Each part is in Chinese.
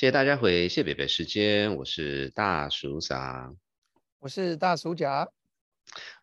谢谢大家回谢北北时间，我是大叔桑，我是大叔甲。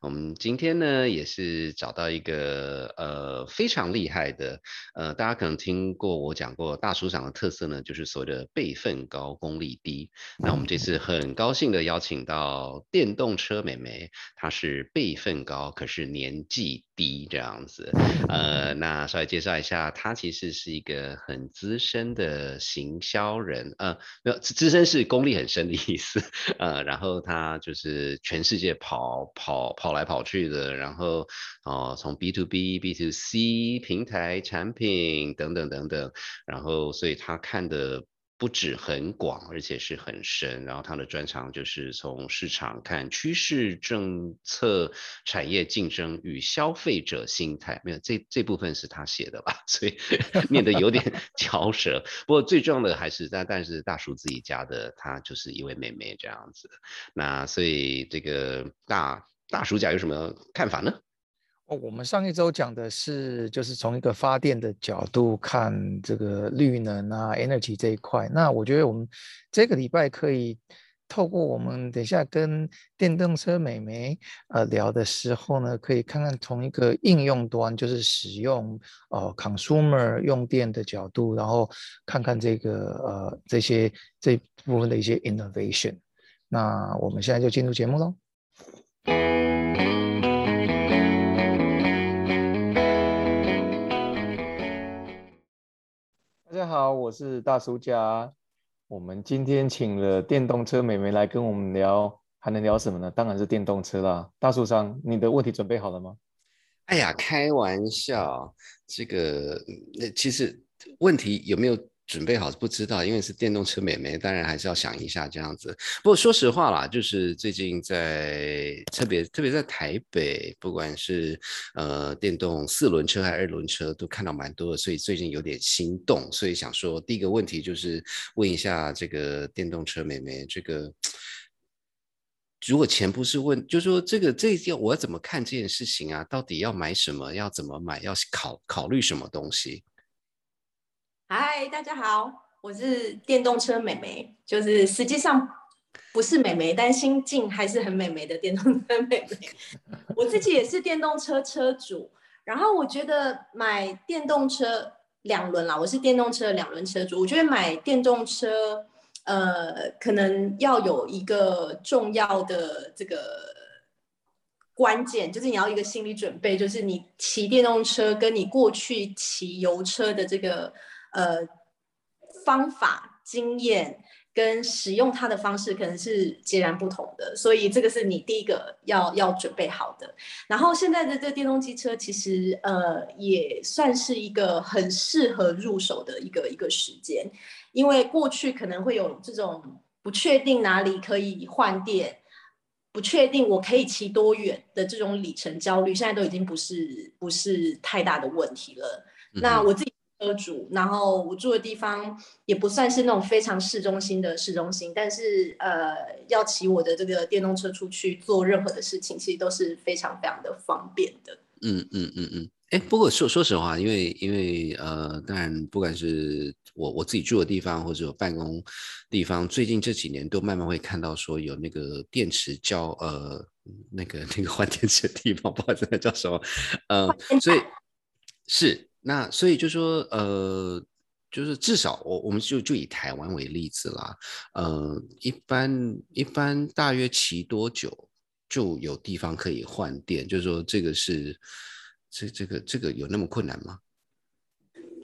我们今天呢，也是找到一个呃非常厉害的，呃，大家可能听过我讲过，大叔长的特色呢，就是所谓的辈分高、功力低。那我们这次很高兴的邀请到电动车美眉，她是辈分高，可是年纪低这样子。呃，那稍微介绍一下，他其实是一个很资深的行销人，呃，没有资深是功力很深的意思，呃，然后他就是全世界跑跑跑。来跑去的，然后哦，从 B to B、B to C 平台产品等等等等，然后所以他看的不止很广，而且是很深。然后他的专长就是从市场看趋势、政策、产业竞争与消费者心态。没有这这部分是他写的吧？所以 念的有点嚼舌。不过最重要的还是但但是大叔自己家的，他就是一位妹妹这样子。那所以这个大。大叔家有什么看法呢？哦，我们上一周讲的是，就是从一个发电的角度看这个绿能啊，energy 这一块。那我觉得我们这个礼拜可以透过我们等下跟电动车美眉呃聊的时候呢，可以看看从一个应用端，就是使用呃 consumer 用电的角度，然后看看这个呃这些这部分的一些 innovation。那我们现在就进入节目喽。大家好，我是大叔家。我们今天请了电动车美眉来跟我们聊，还能聊什么呢？当然是电动车啦。大叔商，你的问题准备好了吗？哎呀，开玩笑，这个那其实问题有没有？准备好不知道，因为是电动车美眉，当然还是要想一下这样子。不过说实话啦，就是最近在特别特别在台北，不管是呃电动四轮车还是二轮车，都看到蛮多的，所以最近有点心动。所以想说，第一个问题就是问一下这个电动车美眉，这个如果钱不是问，就说这个这要我要怎么看这件事情啊？到底要买什么？要怎么买？要考考虑什么东西？嗨，大家好，我是电动车美眉，就是实际上不是美眉，但心境还是很美眉的电动车美眉。我自己也是电动车车主，然后我觉得买电动车两轮啦，我是电动车两轮车主，我觉得买电动车，呃，可能要有一个重要的这个关键，就是你要一个心理准备，就是你骑电动车跟你过去骑油车的这个。呃，方法、经验跟使用它的方式可能是截然不同的，所以这个是你第一个要要准备好的。然后现在的这电动机车其实呃也算是一个很适合入手的一个一个时间，因为过去可能会有这种不确定哪里可以换电，不确定我可以骑多远的这种里程焦虑，现在都已经不是不是太大的问题了。那我自己。车主，然后我住的地方也不算是那种非常市中心的市中心，但是呃，要骑我的这个电动车出去做任何的事情，其实都是非常非常的方便的。嗯嗯嗯嗯，哎，不过说说实话，因为因为呃，当然不管是我我自己住的地方，或者有办公地方，最近这几年都慢慢会看到说有那个电池交呃那个那个换电池的地方，不知道那叫什么，呃，所以是。那所以就说，呃，就是至少我我们就就以台湾为例子啦，呃，一般一般大约骑多久就有地方可以换电？就是说这个是这这个这个有那么困难吗？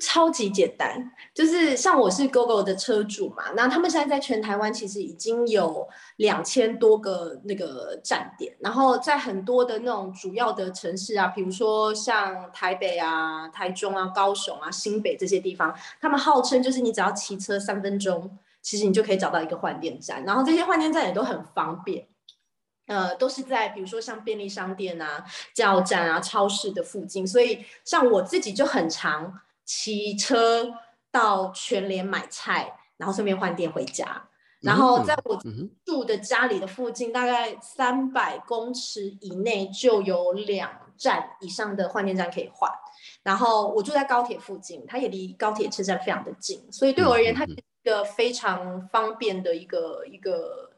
超级简单，就是像我是 GoGo 的车主嘛，那他们现在在全台湾其实已经有两千多个那个站点，然后在很多的那种主要的城市啊，比如说像台北啊、台中啊、高雄啊、新北这些地方，他们号称就是你只要骑车三分钟，其实你就可以找到一个换电站，然后这些换电站也都很方便，呃，都是在比如说像便利商店啊、加油站啊、超市的附近，所以像我自己就很常。骑车到全联买菜，然后顺便换电回家。然后在我住的家里的附近，大概三百公尺以内就有两站以上的换电站可以换。然后我住在高铁附近，它也离高铁车站非常的近，所以对我而言，它是一个非常方便的一个一个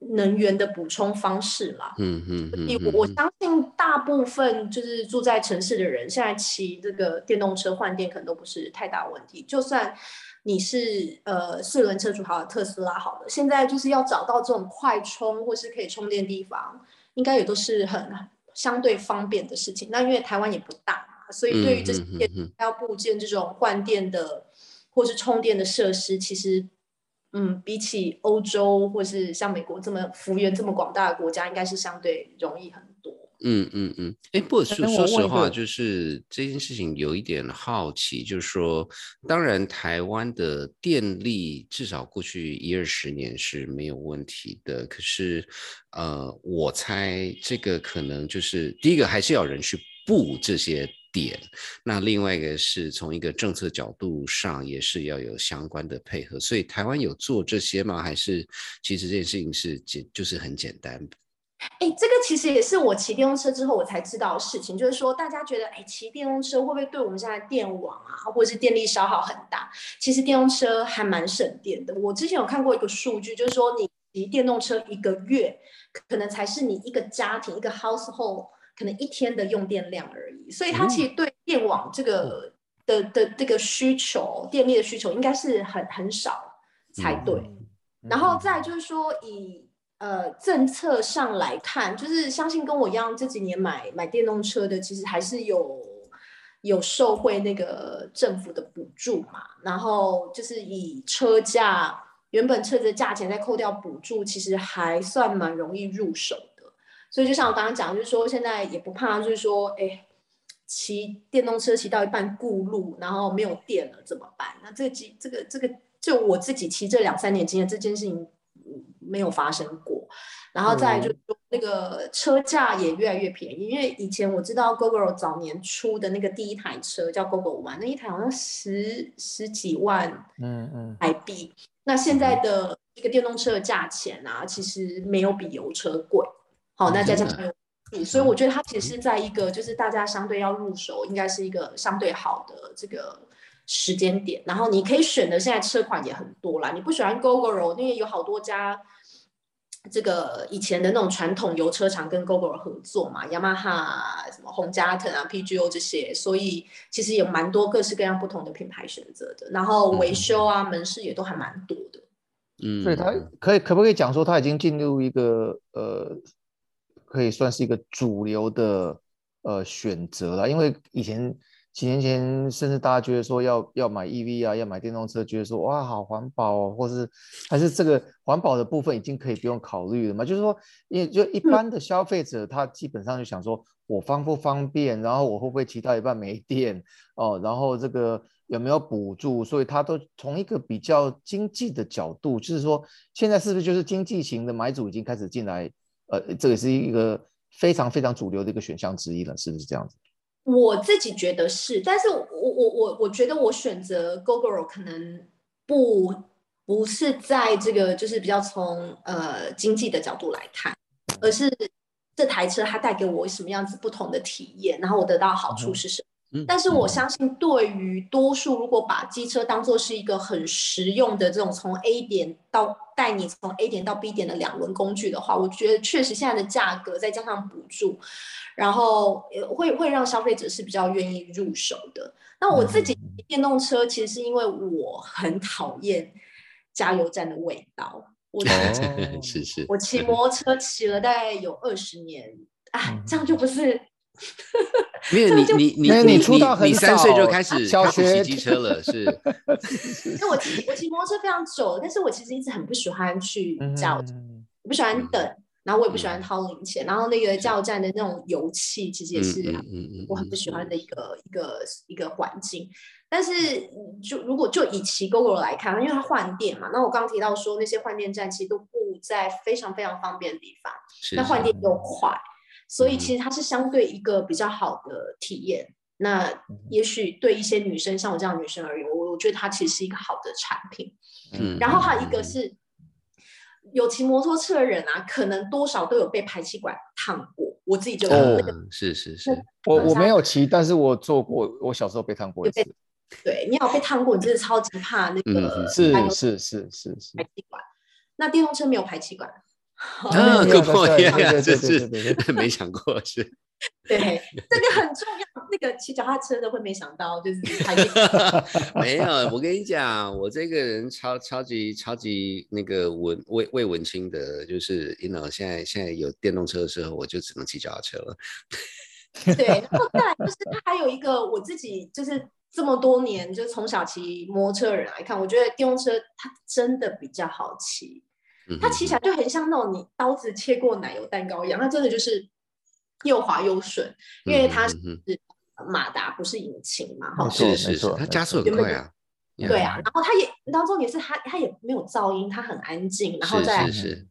能源的补充方式啦。嗯嗯嗯所以我相信大部分就是住在城市的人，现在骑这个电动车换电可能都不是太大问题。就算你是呃四轮车主好，特斯拉好了，现在就是要找到这种快充或是可以充电地方，应该也都是很相对方便的事情。那因为台湾也不大嘛，所以对于这些要部件这种换电的或是充电的设施，其实。嗯，比起欧洲或是像美国这么幅员这么广大的国家，应该是相对容易很多。嗯嗯嗯，哎，不过说说实话，就是这件事情有一点好奇，就是说，当然台湾的电力至少过去一二十年是没有问题的，可是，呃，我猜这个可能就是第一个还是要人去布这些点，那另外一个是从一个政策角度上也是要有相关的配合，所以台湾有做这些吗？还是其实这件事情是简就是很简单？哎，这个其实也是我骑电动车之后我才知道的事情，就是说大家觉得，哎，骑电动车会不会对我们现在电网啊，或者是电力消耗很大？其实电动车还蛮省电的。我之前有看过一个数据，就是说你骑电动车一个月，可能才是你一个家庭一个 household 可能一天的用电量而已。所以它其实对电网这个的的这个需求，电力的需求应该是很很少才对。嗯然后再就是说以呃政策上来看，就是相信跟我一样这几年买买电动车的，其实还是有有受惠那个政府的补助嘛。然后就是以车价原本车子的价钱再扣掉补助，其实还算蛮容易入手的。所以就像我刚刚讲，就是说现在也不怕，就是说哎。骑电动车骑到一半顾路，然后没有电了怎么办？那这个机这个这个，就我自己骑这两三年经验，这件事情嗯没有发生过。然后再就是说，那个车价也越来越便宜，因为以前我知道 GoGo 早年出的那个第一台车叫 GoGo One，那一台好像十十几万嗯嗯台币。那现在的这个电动车的价钱啊，其实没有比油车贵。好，那再加上有补，所以我觉得它其实是在一个就是大家相对要入手，应该是一个相对好的这个时间点。然后你可以选的现在车款也很多啦，你不喜欢 GoGoR，因为有好多家。这个以前的那种传统油车厂跟 GoGo 合作嘛，雅马哈、什么红加藤啊、PGO 这些，所以其实有蛮多各式各样不同的品牌选择的。然后维修啊、门市也都还蛮多的。嗯，所以它可以可不可以讲说，它已经进入一个呃，可以算是一个主流的呃选择了？因为以前几年前，甚至大家觉得说要要买 EV 啊，要买电动车，觉得说哇好环保哦，或是还是这个环保的部分已经可以不用考虑了嘛？就是说，因为就一般的消费者，他基本上就想说，我方不方便，然后我会不会骑到一半没电哦，然后这个。有没有补助？所以他都从一个比较经济的角度，就是说，现在是不是就是经济型的买主已经开始进来？呃，这也是一个非常非常主流的一个选项之一了，是不是这样子？我自己觉得是，但是我我我我觉得我选择 GoGo 可能不不是在这个就是比较从呃经济的角度来看，而是这台车它带给我什么样子不同的体验，然后我得到好处是什么。但是我相信，对于多数如果把机车当做是一个很实用的这种从 A 点到带你从 A 点到 B 点的两轮工具的话，我觉得确实现在的价格再加上补助，然后会会让消费者是比较愿意入手的。那我自己电动车其实是因为我很讨厌加油站的味道，我是 是，我骑摩托车骑了大概有二十年啊，这样就不是。没有 你你你你你出道三岁就开始小学骑机车了，是 那我骑我骑摩托车非常久了，但是我其实一直很不喜欢去加油站，嗯我不喜欢等，然后我也不喜欢掏零钱，然后那个加油站的那种油气其实也是我很不喜欢的一个一个一个环境。但是就如果就以骑 GoGo 来看，因为它换电嘛，那我刚刚提到说那些换电站其实都不在非常非常方便的地方，那换电又快。所以嗯其实它是相对一个比较好的体验。那也许对一些女生，像我这样的女生而言，我我觉得它其实是一个好的产品。嗯然后还有一个是，有骑摩托车的人啊，可能多少都有被排气管烫过。我自己就有是是是，我我没有骑，但是我做过，我小时候被烫过一次。对你有被烫过，你真的超级怕那嗯个是是是是是排，气管。那电动车没有排气管，哦 啊没有，Good 对 point，对 yeah，对这是没想过是。对，这个很重要。那个骑脚踏车的会没想到，就是。没有，我跟你讲，我这个人超超级超级那个文未未文清的，就是，you know，现在现在有电动车的时候，我就只能骑脚踏车了。对，然后再来就是它还有一个我自己就是这么多年就从小骑摩托车的人来看，我觉得电动车它真的比较好骑，嗯它骑起来就很像那种你刀子切过奶油蛋糕一样，它真的就是又滑又顺，因为它是嗯马达不是引擎嘛，哈是是是它加速错很快啊。对啊，然后它也，然后重点是它它也没有噪音，它很安静，然后再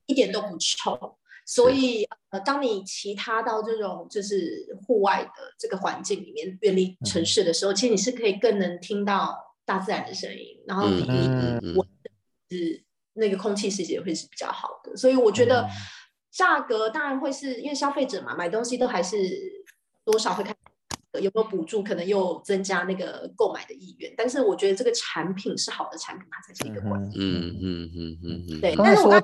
一点都不臭。所以，呃，当你骑它到这种就是户外的这个环境里面，远离城市的时候，其实你是可以更能听到大自然的声音，然后嗯你嗯嗯闻是那个空气世界会是比较好的。所以我觉得嗯价格当然会是因为消费者嘛，买东西都还是多少会看有没有补助，可能又增加那个购买的意愿。但是我觉得这个产品是好的产品，它才是一个关键。嗯嗯嗯嗯嗯，对，但是我刚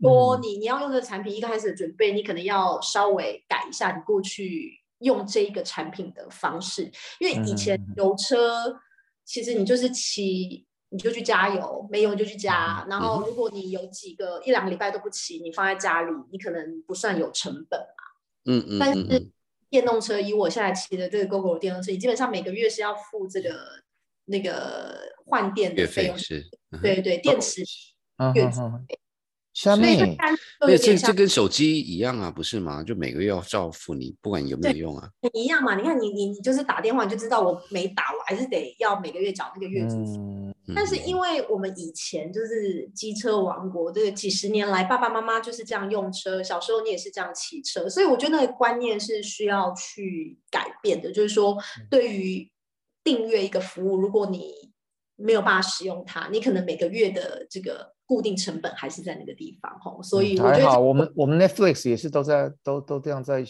说嗯你你要用这个产品，一开始的准备，你可能要稍微改一下你过去用这一个产品的方式，因为以前油车其实你就是骑。你就去加油，没油就去加。然后，如果你有几个一两个礼拜都不骑，你放在家里，你可能不算有成本嘛。嗯嗯，但是电动车，以我现在骑的这个 GoGo 电动车，你基本上每个月是要付这个那个换电的费用。对对，电池嗯月哼哼，下面看就那这这跟手机一样啊，不是吗？就每个月要照付你，不管有没有用啊。一样嘛。你看你你你就是打电话，你就知道我没打，我还是得要每个月缴那个月租费。嗯，但是因为我们以前就是机车王国，这个几十年来爸爸妈妈就是这样用车，小时候你也是这样骑车，所以我觉得那个观念是需要去改变的。就是说，对于订阅一个服务，如果你没有办法使用它，你可能每个月的这个固定成本还是在那个地方吼。所以我觉得嗯还好，我们我们 Netflix 也是都在都都这样在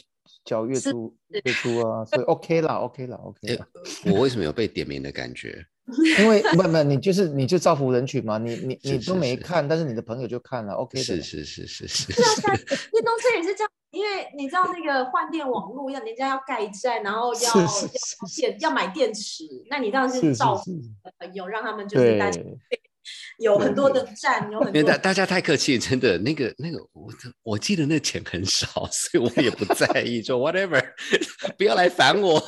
缴月是租月租啊，所以 OK 啦，OK 啦，OK 哎啦。我为什么有被点名的感觉？因为不不，你就是你就造福人群嘛，你你你都没是看，但是你的朋友就看了，OK 的啦。是是是是 是是啊，现在电动车也是这样，因为你知道那个换电网络要人家要盖站，然后要是是要电要买电池，那你当然是是是照顾是，朋友，让他们就是大家对，有很多的站，有很多因为大大家太客气，真的那个那个我我记得那钱很少，所以我也不在意，说 whatever，不要来烦我，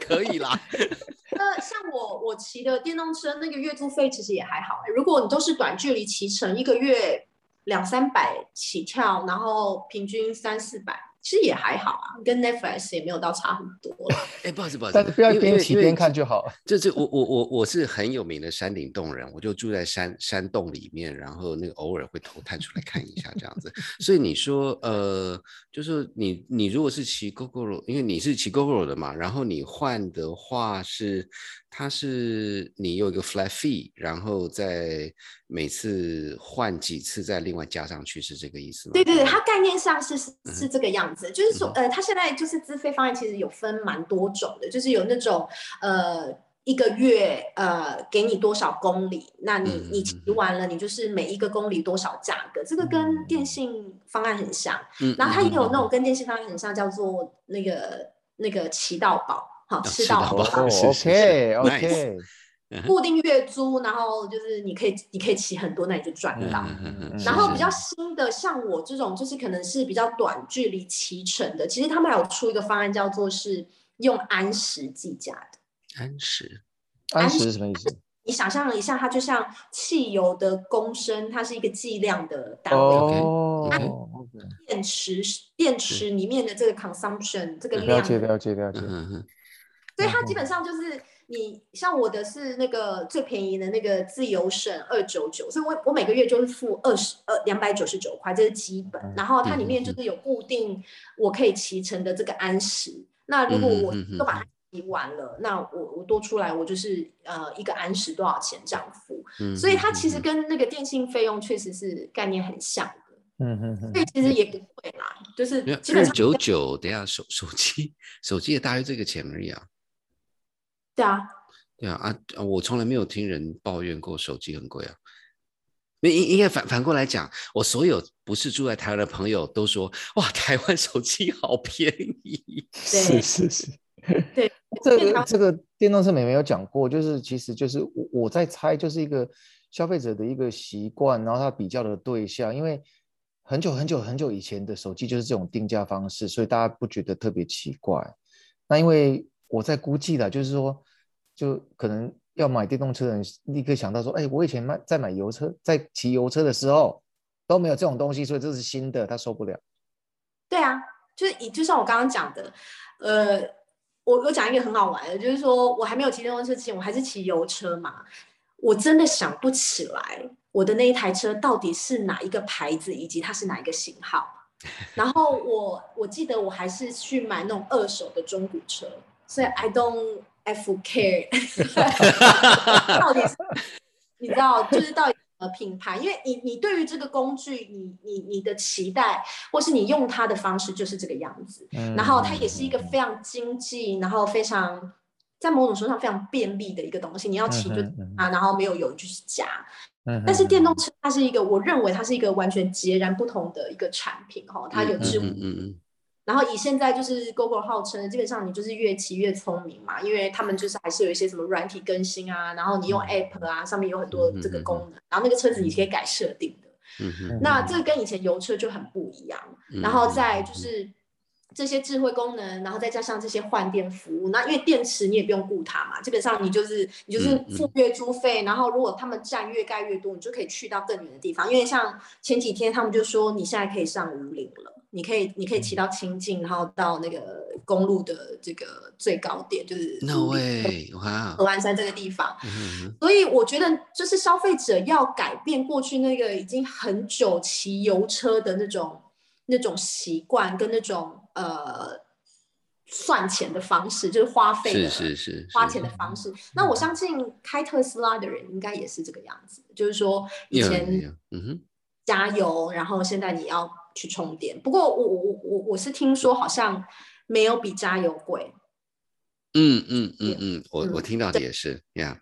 可以啦。那，像我我骑的电动车，那个月租费其实也还好、欸。如果你都是短距离骑乘，一个月两三百起跳，然后平均三四百，其实也还好啊，跟 Netflix 也没有到差很多啦。哎，不好意思，不好意思，但是不要边骑边看就好。这这我我我我是很有名的山顶洞人，我就住在山山洞里面，然后那个偶尔会头探出来看一下这样子。所以你说呃，就是你你如果是骑 GoGo，因为你是骑 GoGo 的嘛，然后你换的话是它是你有一个 flat fee，然后再每次换几次再另外加上去，是这个意思吗？对对对，它概念上是是这个样子，就是说，呃，它现在就是资费方案其实有分蛮多种的，就是有那种呃一个月呃给你多少公里，那你你骑完了，你就是每一个公里多少价格，这个跟电信方案很像。嗯，然后它也有那嗯。种跟电信方案很像，叫做那个那个骑到饱，好吃吃到饱，OK OK，固定月租，然后就是你可以你可以骑很多，那你就赚到。然后比较新的，像我这种就是可能是比较短距离骑乘的，其实他们还有出一个方案，叫做是用安时计价的。安时，安时是什么意思？你想象一下，它就像汽油的公升，它是一个计量的单位。哦 OK，OK，OK，电池电池里面的这个 consumption 这个了量，解了解了解嗯。嗯嗯所以它基本上就是你像我的是那个最便宜的那个自由省二九九，所以我我每个月就是付二十呃两百九十九块，这是基本。然后它里面就是有固定我可以骑乘的这个安时。那如果我都把它骑完了，那我我多出来我就是呃一个安时多少钱这样付。嗯，所以它其实嗯跟那个电信费用确实是概念很像的，嗯嗯嗯所以其实也不贵啦，就是基本上二九九，等下手手机手机也大约这个钱而已啊。对啊，对啊啊，我从来没有听人抱怨过手机很贵啊。应应应该反反过来讲，我所有不是住在台湾的朋友都说，哇，台湾手机好便宜。是是是，对，这个这个电动车美没有讲过，就是其实就是我我在猜，就是一个消费者的一个习惯，然后他比较的对象，因为很久很久很久以前的手机就是这种定价方式，所以大家不觉得特别奇怪。那因为我在估计的，就是说，就可能。要买电动车的人立刻想到说：“哎，我以前买在买油车，在骑油车的时候都没有这种东西，所以这是新的，他受不了。”对啊，就是以就像我刚刚讲的，呃，我我讲一个很好玩的，就是说我还没有骑电动车之前，我还是骑油车嘛，我真的想不起来我的那一台车到底是哪一个牌子，以及它是哪一个型号。然后我我记得我还是去买那种二手的中古车，所以 I don't。F care，到底是 你知道，就是到底什么品牌？因为你你对于这个工具，你你你的期待，或是你用它的方式就是这个样子。然后它也是一个非常经济，然后非常在某种程度上非常便利的一个东西。你要骑就啊，然后没有油就是加。但是电动车它是一个，我认为它是一个完全截然不同的一个产品哈，它有智慧。然后以现在就是 Google 号称，基本上你就是越骑越聪明嘛，因为他们就是还是有一些什么软体更新啊，然后你用 App 啊，上面有很多这个功能，然后那个车子你可以改设定的。那这个跟以前油车就很不一样。然后再就是这些智慧功能，然后再加上这些换电服务，那因为电池你也不用顾它嘛，基本上你就是你就是付月租费，然后如果他们站越盖越多，你就可以去到更远的地方。因为像前几天他们就说你现在可以上五岭了。你可以，你可以骑到清境，然后到那个公路的这个最高点，就是 No way，哇，河湾山这个地方。所以我觉得，就是消费者要改变过去那个已经很久骑油车的那种那种习惯，跟那种呃算钱的方式，就是花费是是是花钱的方式。那我相信开特斯拉的人应该也是这个样子，就是说以前嗯哼加油，然后现在你要。去充电，不过我我我我是听说好像没有比加油贵。嗯嗯嗯嗯，我我听到的也是呀。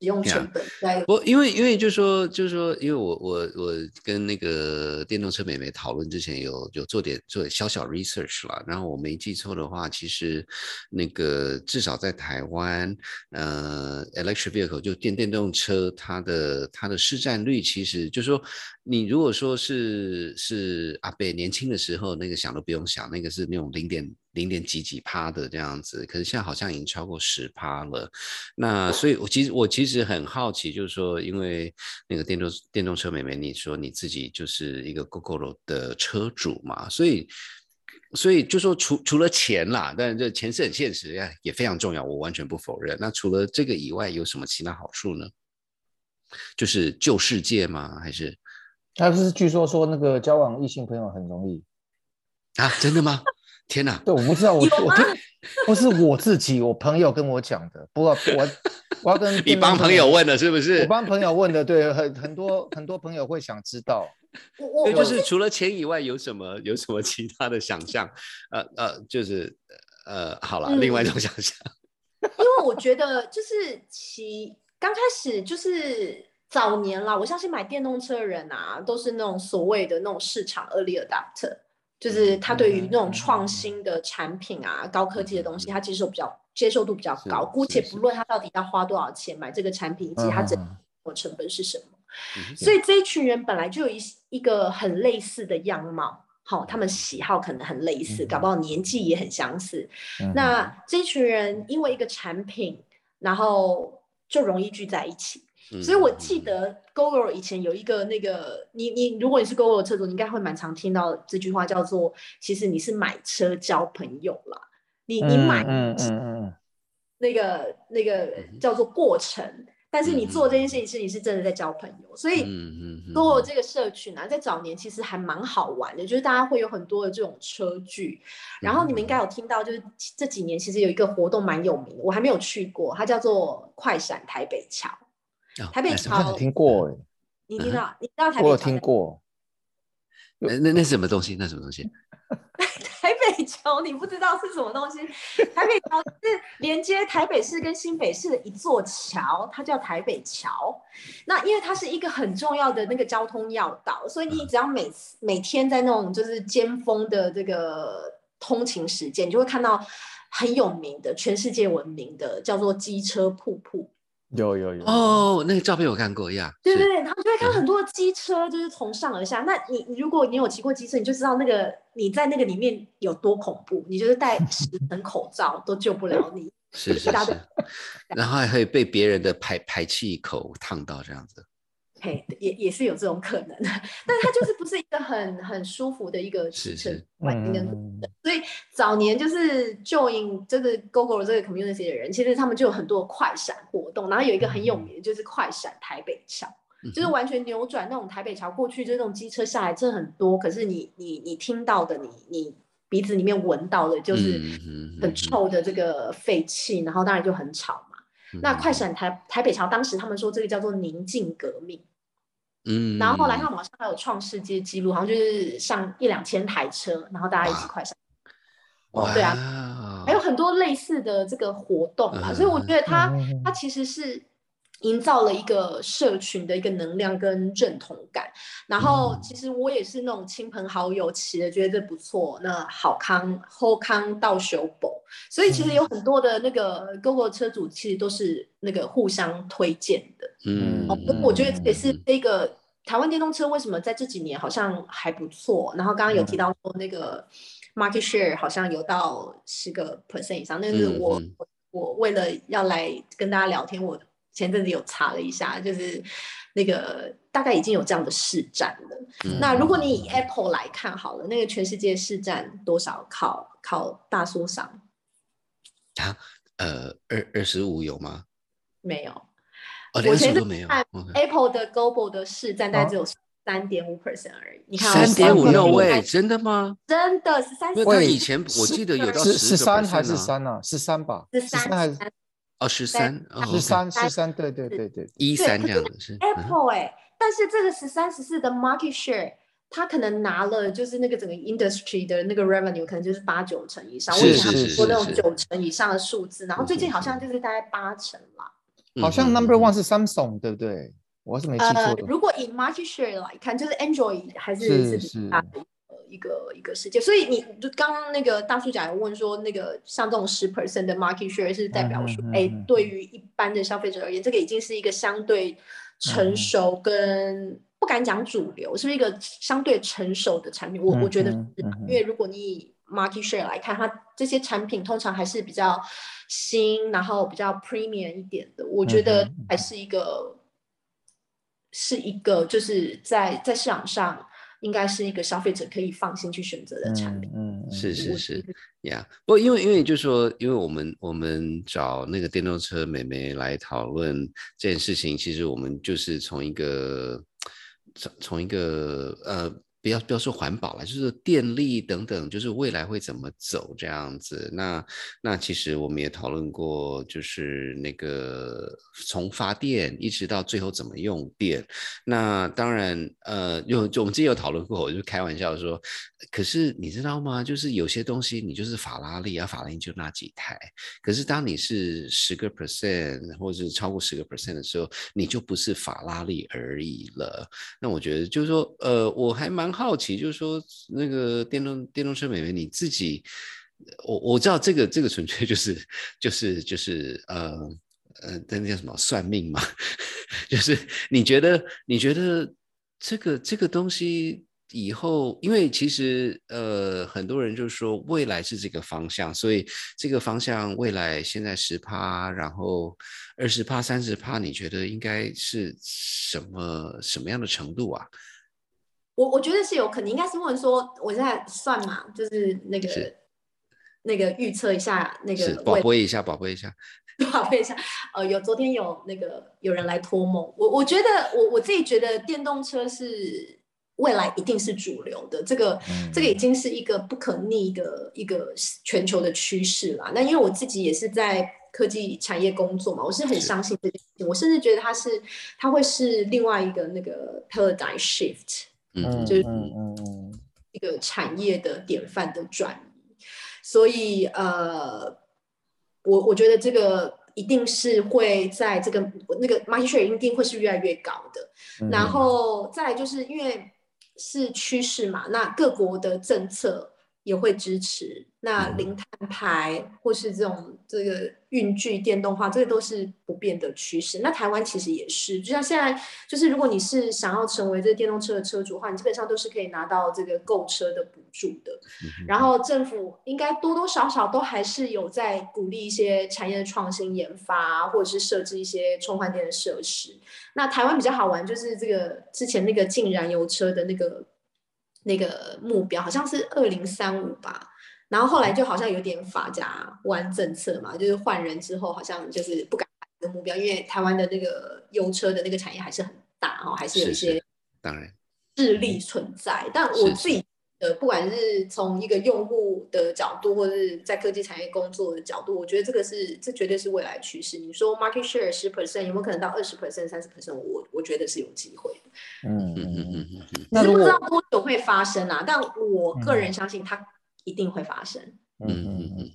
使用成本对，不，因为因为就是说就是说，因为我我我跟那个电动车美眉讨论之前，有有做点做点小小 research 了，然后我没记错的话，其实那个至少在台湾，呃，electric vehicle 就电电动车，它的它的市占率，其实就是说，你如果说是是阿贝年轻的时候，那个想都不用想，那个是那种零点。零点几几趴的这样子，可是现在好像已经超过十趴了。那所以，我其实我其实很好奇，就是说，因为那个电动电动车妹妹，你说你自己就是一个 GoGo 的车主嘛，所以所以就说除除了钱啦，但这钱是很现实，也也非常重要，我完全不否认。那除了这个以外，有什么其他好处呢？就是救世界吗？还是？他不是据说说那个交往异性朋友很容易啊？真的吗？天哪！对，我不知道，我我听不是我自己，我朋友跟我讲的。不过我我要跟 你帮朋友问的，是不是？我帮朋友问的，对，很很多很多朋友会想知道。我我就是除了钱以外，有什么有什么其他的想象？呃呃，就是呃，好了，另外一种想象。因为我觉得，就是其刚开始就是早年啦，我相信买电动车的人啊，都是那种所谓的那种市场 early adapter。就是他对于那种创新的产品啊、高科技的东西，他接受比较接受度比较高。姑且不论他到底要花多少钱买这个产品，以及他整个成本是什么，所以这一群人本来就有一一个很类似的样貌，好，他们喜好可能很类似，搞不好年纪也很相似。那这群人因为一个产品，然后就容易聚在一起。所以我记得 Google 以前有一个那个，你你如果你是 Google 车主，你应该会蛮常听到这句话，叫做“其实你是买车交朋友啦”。你你买，嗯嗯嗯，那个那个叫做过程，但是你做这件事情是你是真的在交朋友。所以 Google 这个社群啊，在早年其实还蛮好玩的，就是大家会有很多的这种车聚。然后你们应该有听到，就是这几年其实有一个活动蛮有名的，我还没有去过，它叫做快闪台北桥。台北桥听过哎，你知道？你知道台北？我有听过。那那那什么东西？那什么东西？台北桥你不知道是什么东西？台北桥是连接台北市跟新北市的一座桥，它叫台北桥。那因为它是一个很重要的那个交通要道，所以你只要每次每天在那种就是尖峰的这个通勤时间，你就会看到很有名的、全世界闻名的叫做机车瀑布。有有有哦，那个照片我看过呀。对对对，他们就会看很多的机车，就是从上而下。那你如果你有骑过机车，你就知道那个你在那个里面有多恐怖。你就是戴十 层口罩都救不了你。是是是。然后还会被别人的排排气口烫到这样子。嘿，也也是有这种可能，但是它就是不是一个很很舒服的一个是是环境跟所以早年就是 join 这个 Google 这个 community 的人，其实他们就有很多快闪活动，然后有一个很有名的就是快闪台北桥，就是完全扭转那种台北桥过去就那种机车下来真的很多，可是你你你听到的，你你鼻子里面闻到的就是很臭的这个废气，然后当然就很吵嘛。那快闪台台北桥当时他们说这个叫做宁静革命。嗯，然后后来他们好像还有创世界纪录，好像就是上一两千台车，然后大家一起快闪。哇，对啊，还有很多类似的这个活动啊，所以我觉得它它其实是营造了一个社群的一个能量跟认同感。然后其实我也是那种亲朋好友骑的，觉得这不错，那好康后康到修补。所以其实有很多的那个 Google 车主其实都是那个互相推荐的。嗯，我觉得这也是这个台湾电动车为什么在这几年好像还不错。然后刚刚有提到说那个 market share 好像有到十个 percent 以上。那是我我为了要来跟大家聊天，我前阵子有查了一下，就是那个大概已经有这样的市占了。那如果你以 Apple 来看好了，那个全世界市占多少？靠靠大叔上。啊，呃，二二十五有吗？没有。我前阵没有。Apple 的 Global 的市占大概只有三点五 percent 而已。你看，三点五，No way，真的吗？真的是三。因为以前我记得有到十三还是三呢？十三吧。十三还是？哦，十三，十三，十三，对对对对，一三这样子是。Apple 哎，但是这个十三十四的 market share，它可能拿了就是那个整个 industry 的那个 revenue，可能就是八九成以上。是是是。说那种九成以上的数字，然后最近好像就是大概八成啦。好像 number one 是 Samsung，对不对？我是没记错的。如果以 market share 来看，就是 Android 还是是比大的一个一个世界。所以你就刚刚那个大叔讲问说，那个像这种十 percent 的 market share 是代表说，哎，对于一般的消费者而言，这个已经是一个相对成熟跟不敢讲主流，是不是一个相对成熟的产品？我我觉得是，因为如果你以 market share 来看，它这些产品通常还是比较新，然后比较 premium 一点的。我觉得还是一个，是一个就是在在市场上应该是一个消费者可以放心去选择的产品。嗯，是是是呀。不过因为因为就说，因为我们我们找那个电动车美眉来讨论这件事情，其实我们就是从一个从从一个呃。不要不要说环保了，就是电力等等，就是未来会怎么走这样子。那那其实我们也讨论过，就是那个从发电一直到最后怎么用电。那当然，呃，有就我们之前有讨论过，我就开玩笑说，可是你知道吗？就是有些东西你就是法拉利啊，法拉利就那几台。可是当你是十个 percent 或者是超过十个 percent 的时候，你就不是法拉利而已了。那我觉得就是说，呃，我还蛮。好奇就是说，那个电动电动车美眉，你自己，我我知道这个这个纯粹就是就是就是呃呃，那叫什么算命嘛？就是你觉得你觉得这个这个东西以后，因为其实呃很多人就是说未来是这个方向，所以这个方向未来现在十趴，然后二十趴、三十趴，你觉得应该是什么什么样的程度啊？我我觉得是有可能，应该是问说，我现在算嘛，就是那个那个预测一下那个宝贝一下，宝贝一下，宝贝一下。呃，有昨天有那个有人来托梦，我我觉得我我自己觉得电动车是未来一定是主流的，这个这个已经是一个不可逆的一个全球的趋势啦。那因为我自己也是在科技产业工作嘛，我是很相信这件事情，我甚至觉得它是它会是另外一个那个 paradigm shift。嗯，就是一个产业的典范的转移。所以呃，我我觉得这个一定是会在这个那个 market share 一定会是越来越高的。然后再就是因为是趋势嘛，那各国的政策也会支持。那零碳排或是这种这个运具电动化，这个都是不变的趋势。那台湾其实也是，就像现在，就是如果你是想要成为这个电动车的车主的话，你基本上都是可以拿到这个购车的补助的。然后政府应该多多少少都还是有在鼓励一些产业的创新研发，或者是设置一些充换电的设施。那台湾比较好玩，就是这个之前那个禁燃油车的那个那个目标，好像是二零三五吧。然后后来就好像有点法家湾政策嘛，就是换人之后好像就是不敢这个目标，因为台湾的那个油车的那个产业还是很大哦，还是有一些当然势力存在。但我自己的不管是从一个用户的角度，或者是在科技产业工作的角度，我觉得这个是这绝对是未来趋势。你说 market share 十 percent 有没有可能到二十 percent、三十 percent？我我觉得是有机会的。嗯嗯嗯嗯嗯，那不知道多久会发生啊？但我个人相信它。一定会发生。嗯嗯嗯。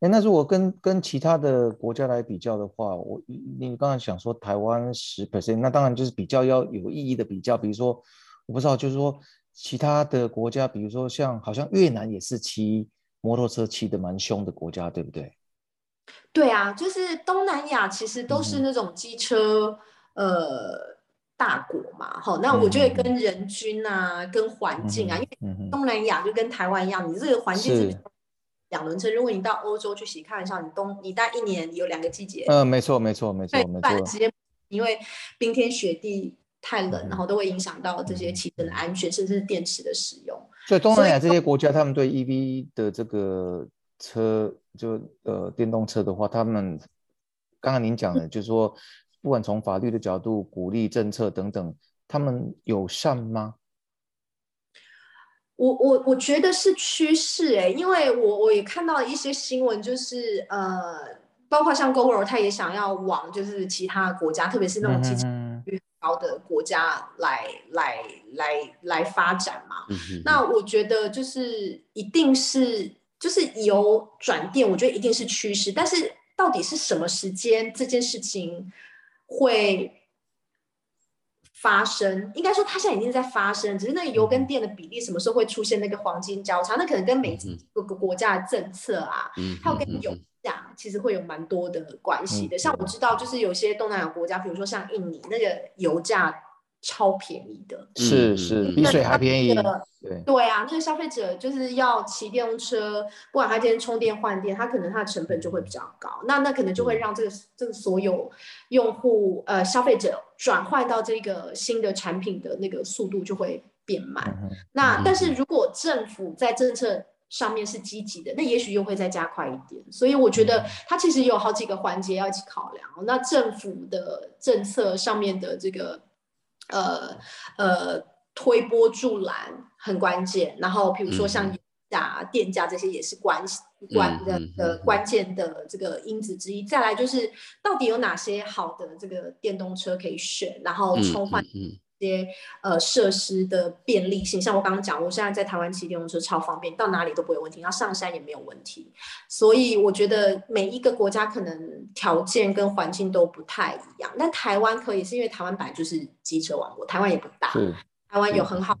哎，那如果跟跟其他的国家来比较的话，我你刚才想说台湾十 percent，那当然就是比较要有意义的比较。比如说，我不知道，就是说其他的国家，比如说像好像越南也是骑摩托车骑的蛮凶的国家，对不对？对啊，就是东南亚其实都是那种机车呃大国嘛。好，那我觉得跟人均啊，跟环境啊，因为东南亚就跟台湾一样，你这个环境是。两轮车，如果你到欧洲去洗，开玩笑，你冬你待一年有两个季节，嗯，没错没错没错没错，直接因为冰天雪地太冷，然后都会影响到这些汽车的安全，甚至是电池的使用。所以东南亚这些国家，他们对 EV 的这个车，就呃电动车的话，他们刚刚您讲的，就是说不管从法律的角度、鼓励政策等等，他们友善吗？我我我觉得是趋势哎，因为我我也看到一些新闻，就是呃，包括像 Google，他也想要往就是其他国家，特别是那种经济越高的国家来来来来发展嘛。那我觉得就是一定是就是有转变，我觉得一定是趋势，但是到底是什么时间这件事情会？发生应该说，它现在已经在发生，只是那个油跟电的比例什么时候会出现那个黄金交叉，那可能跟每各个国家的政策啊，还有跟油价其实会有蛮多的关系的。像我知道，就是有些东南亚国家，比如说像印尼，那个油价。超便宜的，是是比水还便宜。对对啊，那个消费者就是要骑电动车，不管他今天充电换电，他可能他的成本就会比较高。那那可能就会让这个这个所有用户呃消费者转换到这个新的产品的那个速度就会变慢。那但是如果政府在政策上面是积极的，那也许又会再加快一点。所以我觉得它其实有好几个环节要一起考量。那政府的政策上面的这个。呃呃，推波助澜很关键。然后，比如说像价、电价这些也是关关的的关键的这个因子之一。再来就是，到底有哪些好的这个电动车可以选？然后充换。些呃设施的便利性，像我刚刚讲，我现在在台湾骑电动车超方便，到哪里都不会有问题，然后上山也没有问题。所以我觉得每一个国家可能条件跟环境都不太一样，但台湾可以是因为台湾本来就是机车王国，台湾也不大，台湾有很好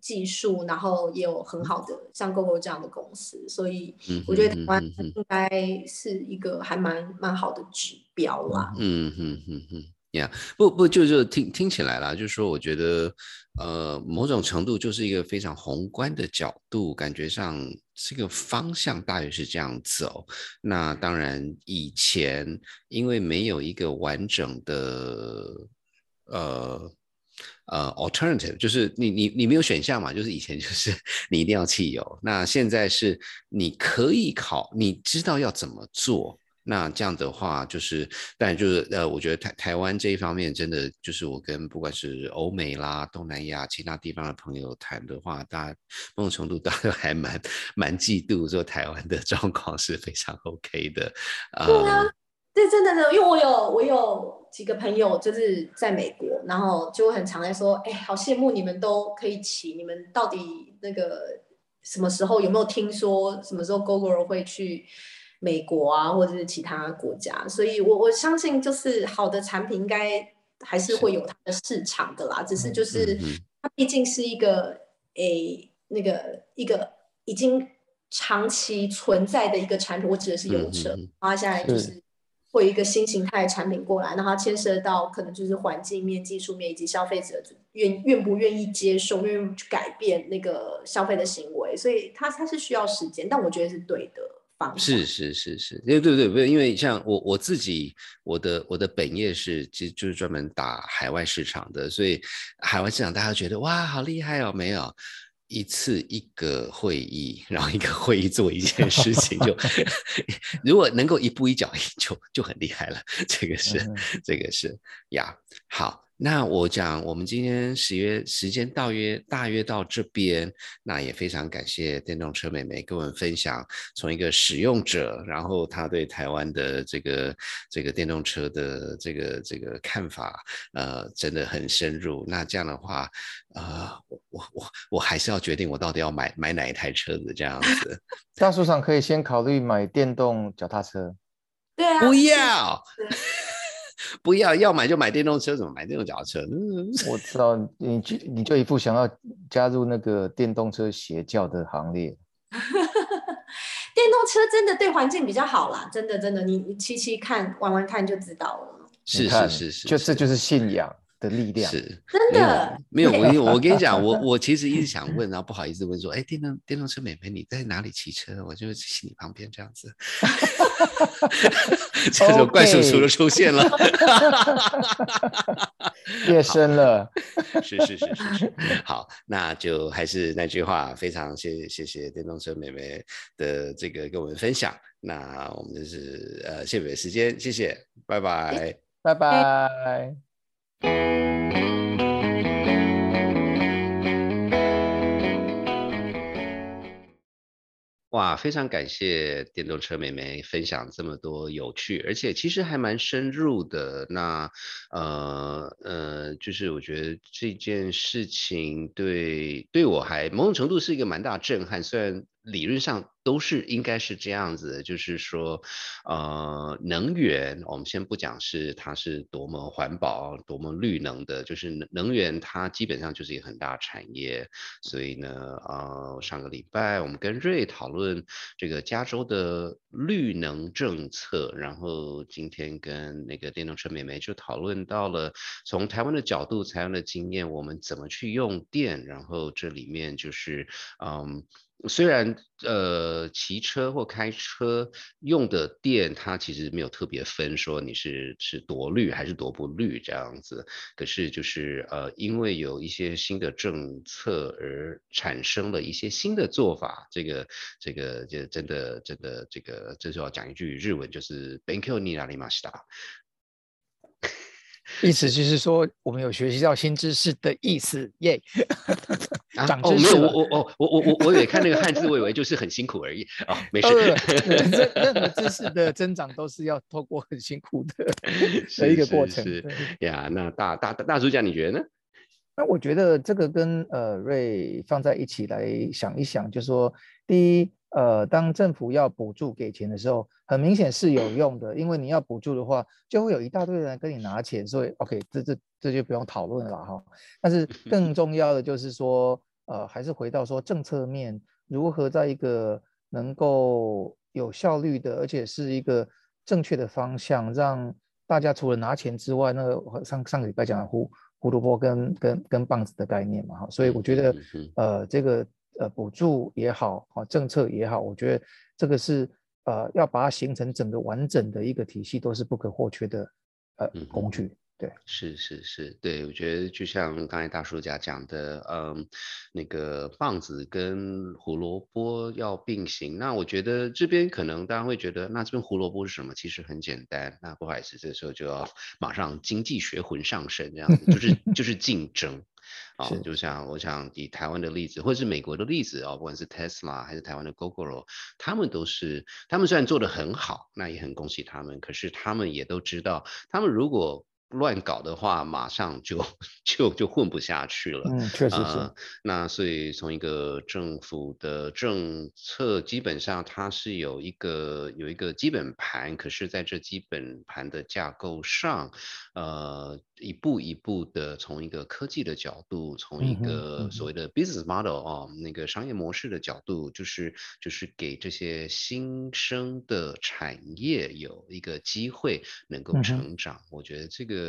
技术，然后也有很好的像 GoGo 这样的公司，所以我觉得台湾应该是一个还蛮蛮好的指标啦。嗯嗯嗯嗯。呀，不不，就就听听起来啦，就是说，我觉得，呃，某种程度就是一个非常宏观的角度，感觉上这个方向大约是这样走。那当然，以前因为没有一个完整的，呃呃，alternative，就是你你你没有选项嘛，就是以前就是 你一定要汽油，那现在是你可以考，你知道要怎么做。那这样的话，就是，但就是呃，我觉得台台湾这一方面真的就是我跟不管是欧美啦、东南亚其他地方的朋友谈的话，大家某种程度大家还蛮蛮嫉妒说台湾的状况是非常 OK 的。对啊，对，真的的，因为我有我有几个朋友就是在美国，然后就很常在说，哎，好羡慕你们都可以骑，你们到底那个。什么时候有没有听说什么时候 Google 会去美国啊，或者是其他国家？所以我我相信就是好的产品应该还是会有它的市场的啦，只是就是它毕竟是一个诶那个一个已经长期存在的一个产品，我指的是油车，它现在就是。会一个新形态的产品过来，那它牵涉到可能就是环境面、技术面以及消费者愿愿不愿意接受、愿意去改变那个消费的行为，所以它它是需要时间，但我觉得是对的方是。是是是是，对对对，不是因为像我我自己，我的我的本业是其实就是专门打海外市场的，所以海外市场大家觉得哇好厉害哦，没有。一次一个会议，然后一个会议做一件事情，就如果能够一步一脚印，就就很厉害了。这个是，这个是呀。好，那我讲，我们今天十月时间到约大约到这边，那也非常感谢电动车妹妹跟我们分享，从一个使用者，然后他对台湾的这个这个电动车的这个这个看法，呃，真的很深入。那这样的话。呃，我我我我还是要决定我到底要买买哪一台车子这样子。大树上可以先考虑买电动脚踏车。对啊。不要，不要，要买就买电动车，怎么买电动脚踏车？我知道，你就你就一副想要加入那个电动车邪教的行列。电动车真的对环境比较好啦，真的真的，你你骑骑看玩玩看就知道了。是是是是，就这就是信仰。的力量是。真的？没有我我跟你讲我 我其实一直想问然后不好意思问说哎电动电动车美眉你在哪里骑车？我就骑你旁边这样子，这种怪叔叔都出现了，夜深了，是是是是是，好那就还是那句话非常谢谢谢电动车美美的这个跟我们分享。那我们就是呃谢美时间谢谢拜拜拜拜。哇，非常感谢电动车妹妹分享这么多有趣，而且其实还蛮深入的。那呃呃，就是我觉得这件事情对对我还某种程度是一个蛮大震撼，虽然。理论上都是应该是这样子的，就是说，呃，能源我们先不讲是它是多么环保、多么绿能的，就是能能源它基本上就是一个很大产业。所以呢，呃，上个礼拜我们跟瑞讨论这个加州的绿能政策，然后今天跟那个电动车美眉就讨论到了从台湾的角度、台湾的经验，我们怎么去用电，然后这里面就是嗯。虽然呃骑车或开车用的电，它其实没有特别分说你是是多绿还是多不绿这样子，可是就是呃因为有一些新的政策而产生了一些新的做法，这个这个就真的真的这个这就要讲一句日文，就是 Thank you, ni a 马 i 意思就是说，我们有学习到新知识的意思，耶！长知识。哦，没有，我我我我我我以为看那个汉字，我以为就是很辛苦而已啊，没事。任何知识的 增长都是要透过很辛苦的 的一个过程。是呀，那大大大叔讲，你觉得呢？那我觉得这个跟呃瑞放在一起来想一想，就是说，第一。呃，当政府要补助给钱的时候，很明显是有用的，因为你要补助的话，就会有一大堆人跟你拿钱，所以 OK，这这这就不用讨论了哈。但是 更重要的就是说，呃，还是回到说政策面如何在一个能够有效率的，而且是一个正确的方向，让大家除了拿钱之外，那个上上个礼拜讲的胡胡萝卜跟跟跟棒子的概念嘛哈，所以我觉得呃这个。呃，补助也好，啊，政策也好，我觉得这个是呃，要把它形成整个完整的一个体系，都是不可或缺的呃工具。对，是是是，对我觉得就像刚才大叔家讲的，嗯，那个棒子跟胡萝卜要并行。那我觉得这边可能大家会觉得，那这边胡萝卜是什么？其实很简单。那不好意思，这个时候就要马上经济学魂上身，这样子就是就是竞争。啊，就像我想以台湾的例子，或者是美国的例子啊，不管是 Tesla 还是台湾的 Google，他们都是，他们虽然做的很好，那也很恭喜他们，可是他们也都知道，他们如果乱搞的话，马上就 就就混不下去了。嗯，确实是。呃那所以从一个政府的政策，基本上它是有一个有一个基本盘，可是在这基本盘的架构上，呃，一步一步的从一个科技的角度，从一个嗯所谓的 business model 哦，那个商业模式的角度，就是就是给这些新生的产业有一个机会能够成长。我觉得这个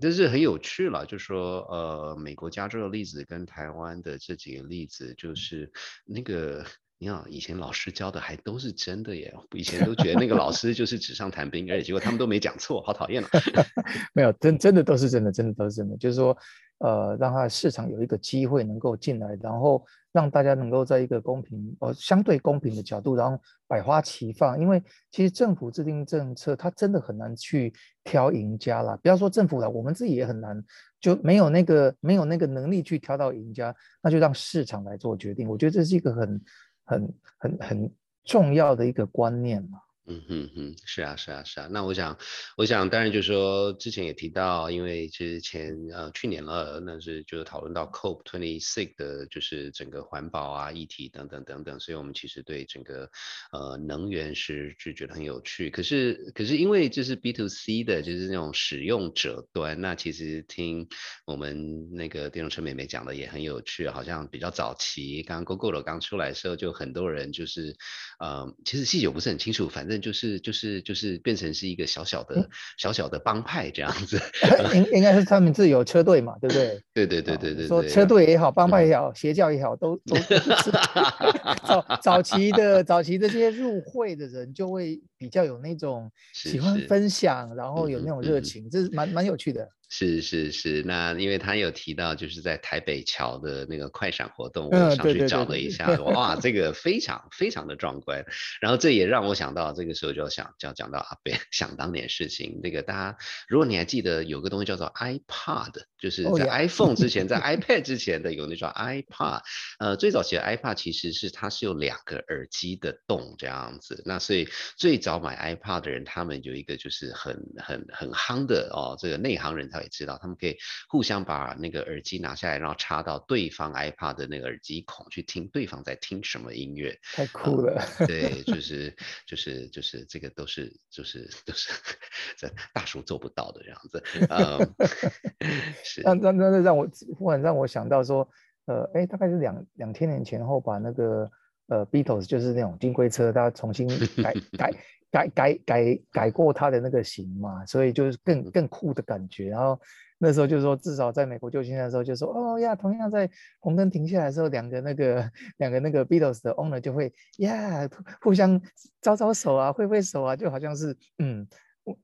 这是很有趣了，就说呃，美国加州的例子跟台湾的这几个例子，就是那个。你看，以前老师教的还都是真的耶！以前都觉得那个老 师就是纸上谈兵，而且结果他们都没讲错，好讨厌啊！没有，真真的都是真的，真的都是真的。就是说，呃，让他市场有一个机会能够进来，然后让大家能够在一个公平呃相对公平的角度，然后百花齐放。因为其实政府制定政策，它真的很难去挑赢家啦。不要说政府了，我们自己也很难，就没有那个没有那个能力去挑到赢家，那就让市场来做决定。我觉得这是一个很很很很重要的一个观念嘛。嗯哼哼，是啊是啊是啊。那我想，我想当然就是说，之前也提到，因为之前呃去年了，那是就是讨论到 COP twenty six 的，就是整个环保啊议题等等等等，所以我们其实对整个呃能源是是觉得很有趣。可是可是因为这是 B to C 的，就是那种使用者端，那其实听我们那个电动车妹妹讲的也很有趣，好像比较早期，刚刚 GoGo 刚出来的时候，就很多人就是呃，其实细节我不是很清楚，反正就是就是就是变成是一个小小的小小的帮派这样子。应应该是他们自己有车队嘛，对不对？对对对对对，说车队也好，帮派也好，邪教也好，都都是 早早期的早期的这些入会的人，就会比较有那种喜欢分享，然后有那种热情，这是蛮蛮有趣的。是是是，那因为他有提到，就是在台北桥的那个快闪活动，我上去找了一下，哇，这个非常非常的壮观。然后这也让我想到，这个时候就要想就要讲到阿贝想当年事情。那个大家，如果你还记得有个东西叫做 iPad，就是在 iPhone 之前，在 iPad 之前的有那种 iPad。呃，最早期的 iPad 其实是它是有两个耳机的洞这样子。那所以最早买 iPad 的人，他们有一个就是很很很夯的哦，这个内行人才。也知道，他们可以互相把那个耳机拿下来，然后插到对方 iPad 的那个耳机孔去听对方在听什么音乐。太酷了！嗯、对，就是就是就是这个都是就是都是这大叔做不到的这样子。嗯，是。那那那让我忽然让我想到说，呃，哎，大概是两两千年前后把那个呃 Beatles 就是那种金龟车，它重新改 改。改改改改过他的那个型嘛，所以就是更更酷的感觉。然后那时候就是说，至少在美国旧金山的时候，就说哦呀，同样在红灯停下来的时候，两个那个两个那个 Beatles 的 owner 就会呀互相招招手啊，挥挥手啊，就好像是嗯。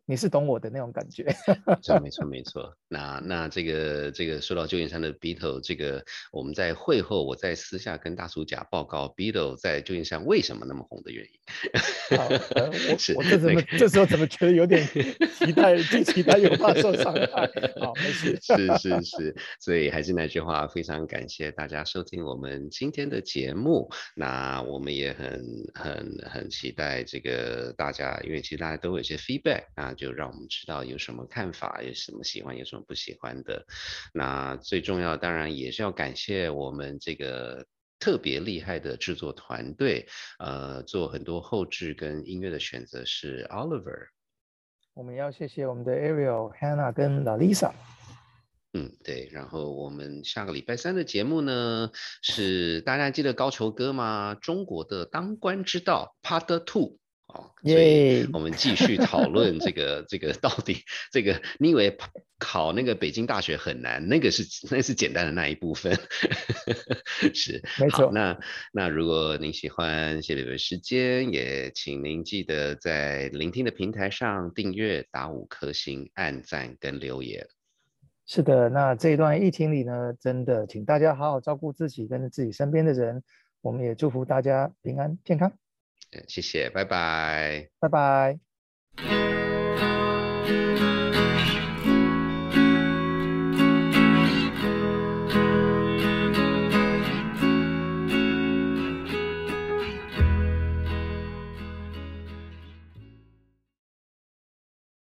你是懂我的那种感觉，没错 没错没错。那那这个这个说到旧金山的 Beatle，这个我们在会后，我在私下跟大叔甲报告 Beatle 在旧金山为什么那么红的原因。好呃、我 我这怎么这时候怎么觉得有点 期待，既期待又怕受伤害。好，没事。是是是，所以还是那句话，非常感谢大家收听我们今天的节目。那我们也很很很期待这个大家，因为其实大家都有一些 feedback。那就让我们知道有什么看法，有什么喜欢，有什么不喜欢的。那最重要，当然也是要感谢我们这个特别厉害的制作团队，呃，做很多后置跟音乐的选择是 Oliver。我们要谢谢我们的 Ariel、Hannah 跟 Lalisa。嗯，对。然后我们下个礼拜三的节目呢，是大家记得高球哥吗？中国的当官之道 Part Two。哦，所以我们继续讨论这个这个到底这个你以为考那个北京大学很难？那个是那是简单的那一部分，是没错。那那如果您喜欢谢磊的时间，也请您记得在聆听的平台上订阅、打五颗星、按赞跟留言。是的，那这一段疫情里呢，真的请大家好好照顾自己跟自己身边的人，我们也祝福大家平安健康。谢谢，拜拜，拜拜。